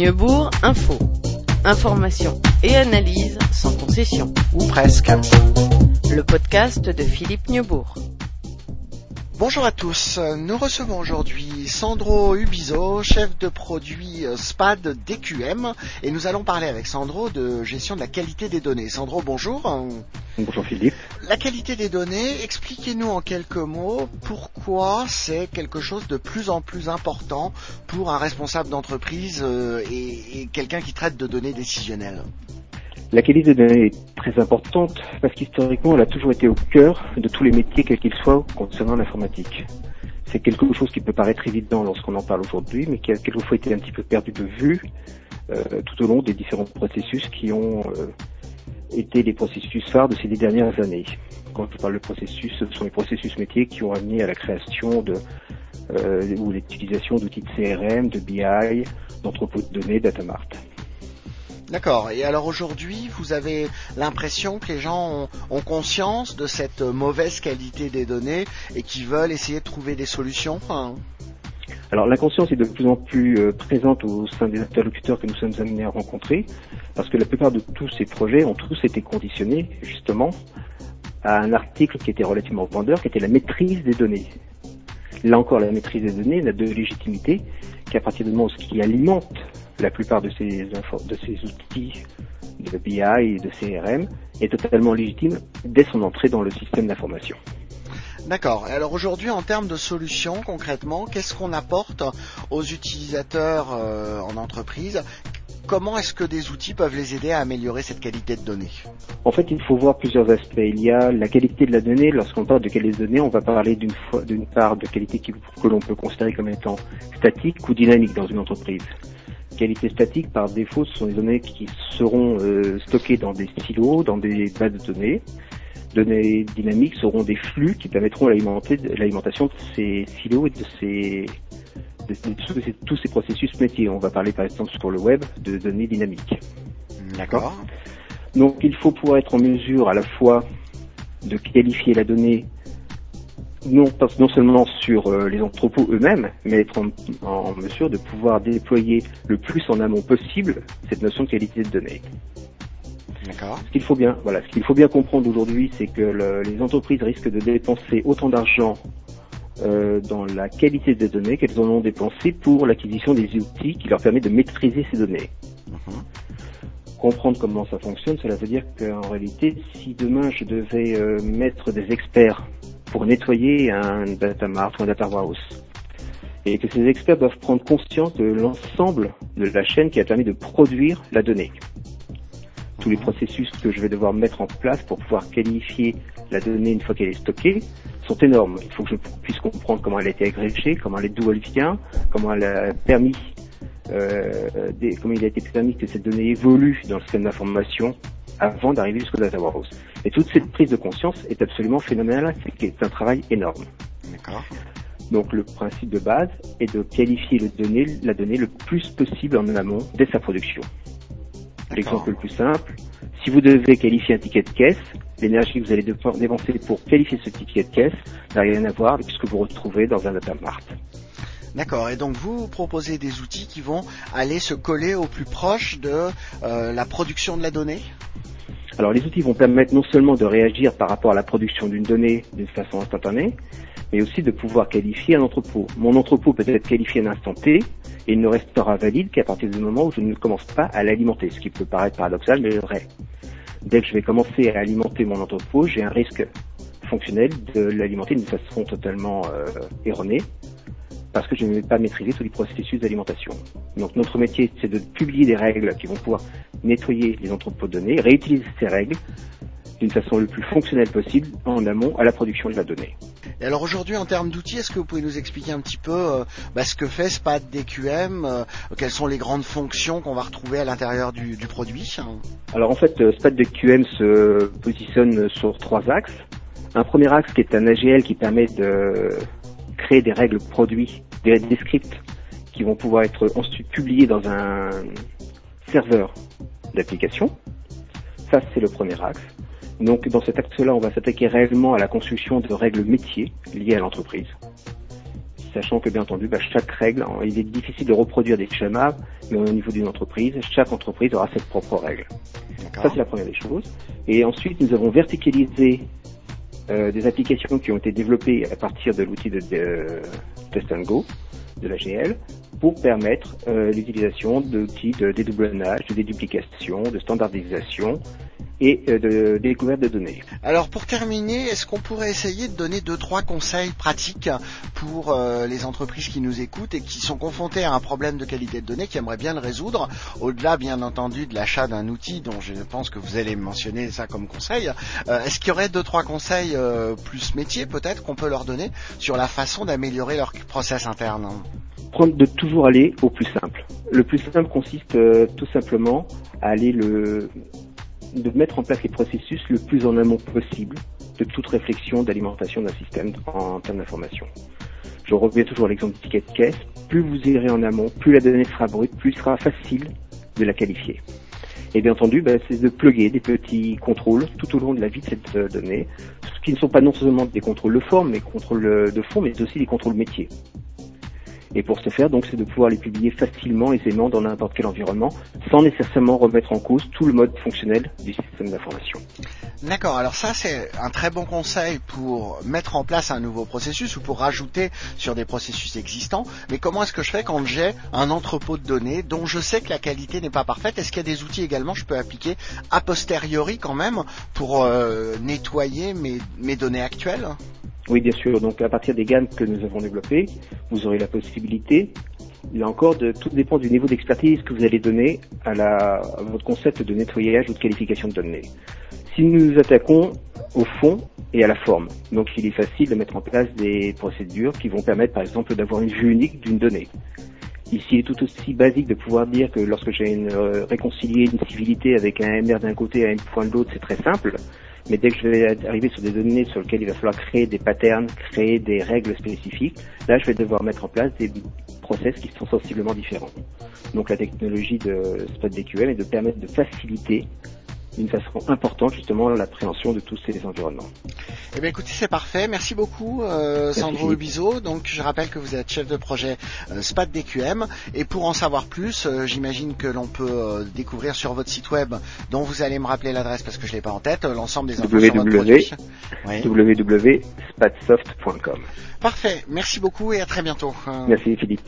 Neubourg Info. Information et analyse sans concession. Ou presque. Le podcast de Philippe Neubourg. Bonjour à tous, nous recevons aujourd'hui Sandro Ubizo, chef de produit euh, SPAD DQM, et nous allons parler avec Sandro de gestion de la qualité des données. Sandro, bonjour. Bonjour Philippe. La qualité des données, expliquez-nous en quelques mots pourquoi c'est quelque chose de plus en plus important pour un responsable d'entreprise euh, et, et quelqu'un qui traite de données décisionnelles. La qualité des données est très importante parce qu'historiquement, elle a toujours été au cœur de tous les métiers, quels qu'ils soient, concernant l'informatique. C'est quelque chose qui peut paraître évident lorsqu'on en parle aujourd'hui, mais qui a quelquefois été un petit peu perdu de vue euh, tout au long des différents processus qui ont euh, été les processus phares de ces dix dernières années. Quand je parle de processus, ce sont les processus métiers qui ont amené à la création de euh, ou l'utilisation d'outils de CRM, de BI, d'entrepôts de données, datamart. D'accord. Et alors aujourd'hui, vous avez l'impression que les gens ont, conscience de cette mauvaise qualité des données et qui veulent essayer de trouver des solutions. Alors la conscience est de plus en plus euh, présente au sein des interlocuteurs que nous sommes amenés à rencontrer, parce que la plupart de tous ces projets ont tous été conditionnés justement à un article qui était relativement vendeur, qui était la maîtrise des données. Là encore, la maîtrise des données n'a de légitimité qu'à partir du moment où ce qui alimente la plupart de ces, de ces outils de BI et de CRM est totalement légitime dès son entrée dans le système d'information. D'accord. Alors aujourd'hui, en termes de solutions, concrètement, qu'est-ce qu'on apporte aux utilisateurs euh, en entreprise? Comment est-ce que des outils peuvent les aider à améliorer cette qualité de données? En fait, il faut voir plusieurs aspects. Il y a la qualité de la donnée. Lorsqu'on parle de qualité de données, on va parler d'une d'une part de qualité que l'on peut considérer comme étant statique ou dynamique dans une entreprise qualité statique, par défaut, ce sont des données qui seront euh, stockées dans des silos, dans des bases de données. Données dynamiques seront des flux qui permettront l'alimentation de ces silos et de ces de, de, de, tous ces processus métiers. On va parler par exemple sur le web de données dynamiques. D'accord. Donc il faut pouvoir être en mesure à la fois de qualifier la donnée non, non seulement sur euh, les entrepôts eux-mêmes, mais être en, en, mesure de pouvoir déployer le plus en amont possible cette notion de qualité de données. Ce qu'il faut bien, voilà, ce qu'il faut bien comprendre aujourd'hui, c'est que le, les entreprises risquent de dépenser autant d'argent euh, dans la qualité des données qu'elles en ont dépensé pour l'acquisition des outils qui leur permettent de maîtriser ces données. -huh. Comprendre comment ça fonctionne, cela veut dire qu'en réalité, si demain je devais euh, mettre des experts pour nettoyer un data mart ou un data warehouse. Et que ces experts doivent prendre conscience de l'ensemble de la chaîne qui a permis de produire la donnée. Tous les processus que je vais devoir mettre en place pour pouvoir qualifier la donnée une fois qu'elle est stockée sont énormes. Il faut que je puisse comprendre comment elle a été agrégée, comment elle est d'où elle vient, comment elle a permis, euh, comment il a été permis que cette donnée évolue dans le système d'information avant d'arriver jusqu'au data warehouse. Et toute cette prise de conscience est absolument phénoménale, c'est un travail énorme. D'accord. Donc le principe de base est de qualifier le donné, la donnée le plus possible en amont dès sa production. L'exemple le plus simple, si vous devez qualifier un ticket de caisse, l'énergie que vous allez dépenser pour qualifier ce ticket de caisse n'a rien à voir avec ce que vous retrouvez dans un data mart. D'accord. Et donc vous proposez des outils qui vont aller se coller au plus proche de euh, la production de la donnée? Alors les outils vont permettre non seulement de réagir par rapport à la production d'une donnée d'une façon instantanée, mais aussi de pouvoir qualifier un entrepôt. Mon entrepôt peut être qualifié à un instant T et il ne restera valide qu'à partir du moment où je ne commence pas à l'alimenter, ce qui peut paraître paradoxal, mais vrai. Dès que je vais commencer à alimenter mon entrepôt, j'ai un risque fonctionnel de l'alimenter d'une façon totalement euh, erronée, parce que je ne vais pas maîtriser tous les processus d'alimentation. Donc notre métier, c'est de publier des règles qui vont pouvoir nettoyer les entrepôts de données, réutiliser ces règles d'une façon le plus fonctionnelle possible en amont à la production de la donnée. Et alors aujourd'hui, en termes d'outils, est-ce que vous pouvez nous expliquer un petit peu euh, bah, ce que fait SPAD DQM, euh, quelles sont les grandes fonctions qu'on va retrouver à l'intérieur du, du, produit? Alors en fait, SPAD DQM se positionne sur trois axes. Un premier axe qui est un AGL qui permet de créer des règles produits, des, des scripts qui vont pouvoir être ensuite publiés dans un serveur d'application. Ça, c'est le premier axe. Donc, dans cet axe-là, on va s'attaquer réellement à la construction de règles métiers liées à l'entreprise. sachant que bien entendu, bah, chaque règle, il est difficile de reproduire des schémas, mais au niveau d'une entreprise, chaque entreprise aura ses propres règles. Ça, c'est la première des choses. Et ensuite, nous avons verticalisé euh, des applications qui ont été développées à partir de l'outil de, Test Go de la GL pour permettre euh, l'utilisation d'outils de dédoublonnage, de déduplication, de standardisation et euh, de découverte de données. Alors pour terminer, est-ce qu'on pourrait essayer de donner deux trois conseils pratiques pour euh, les entreprises qui nous écoutent et qui sont confrontées à un problème de qualité de données, qui aimeraient bien le résoudre, au-delà bien entendu de l'achat d'un outil dont je pense que vous allez mentionner ça comme conseil. Euh, est-ce qu'il y aurait deux trois conseils plus métiers peut-être qu'on peut leur donner sur la façon d'améliorer leur process interne? Prendre de toujours aller au plus simple. Le plus simple consiste tout simplement à aller le de mettre en place les processus le plus en amont possible de toute réflexion d'alimentation d'un système en termes d'information. Je reviens toujours à l'exemple du ticket de caisse. Plus vous irez en amont, plus la donnée sera brute, plus il sera facile de la qualifier. Et bien entendu, ben, c'est de plugger des petits contrôles tout au long de la vie de cette euh, donnée, ce qui ne sont pas non seulement des contrôles de forme, mais contrôles euh, de fond, mais aussi des contrôles métiers. Et pour ce faire, donc, c'est de pouvoir les publier facilement, aisément dans n'importe quel environnement, sans nécessairement remettre en cause tout le mode fonctionnel du système d'information. D'accord, alors ça c'est un très bon conseil pour mettre en place un nouveau processus ou pour rajouter sur des processus existants. Mais comment est-ce que je fais quand j'ai un entrepôt de données dont je sais que la qualité n'est pas parfaite? Est-ce qu'il y a des outils également que je peux appliquer a posteriori quand même pour euh, nettoyer mes données actuelles? Oui, bien sûr. Donc à partir des gammes que nous avons développées, vous aurez la possibilité, là encore, de tout dépend du niveau d'expertise que vous allez donner à, la, votre concept de nettoyage ou de qualification de données. Si nous nous attaquons au fond et à la forme, donc il est facile de mettre en place des procédures qui vont permettre, par exemple, d'avoir une vue unique d'une donnée. Ici, il est tout aussi basique de pouvoir dire que lorsque j'ai une, euh, réconcilié une civilité avec un MR d'un côté et un point de l'autre, c'est très simple. Mais dès que je vais arriver sur des données sur lesquelles il va falloir créer des patterns, créer des règles spécifiques, là je vais devoir mettre en place des process qui sont sensiblement différents. Donc la technologie de SpotDQM est de permettre de faciliter d'une façon importante justement l'appréhension de tous ces environnements. Eh bien écoutez, c'est parfait. Merci beaucoup euh, Sandro Ubizo. Donc je rappelle que vous êtes chef de projet euh, SPAT DQM et pour en savoir plus, euh, j'imagine que l'on peut euh, découvrir sur votre site web dont vous allez me rappeler l'adresse parce que je l'ai pas en tête, l'ensemble des produit. www.spatsoft.com. Parfait. Merci beaucoup et à très bientôt. Merci Philippe.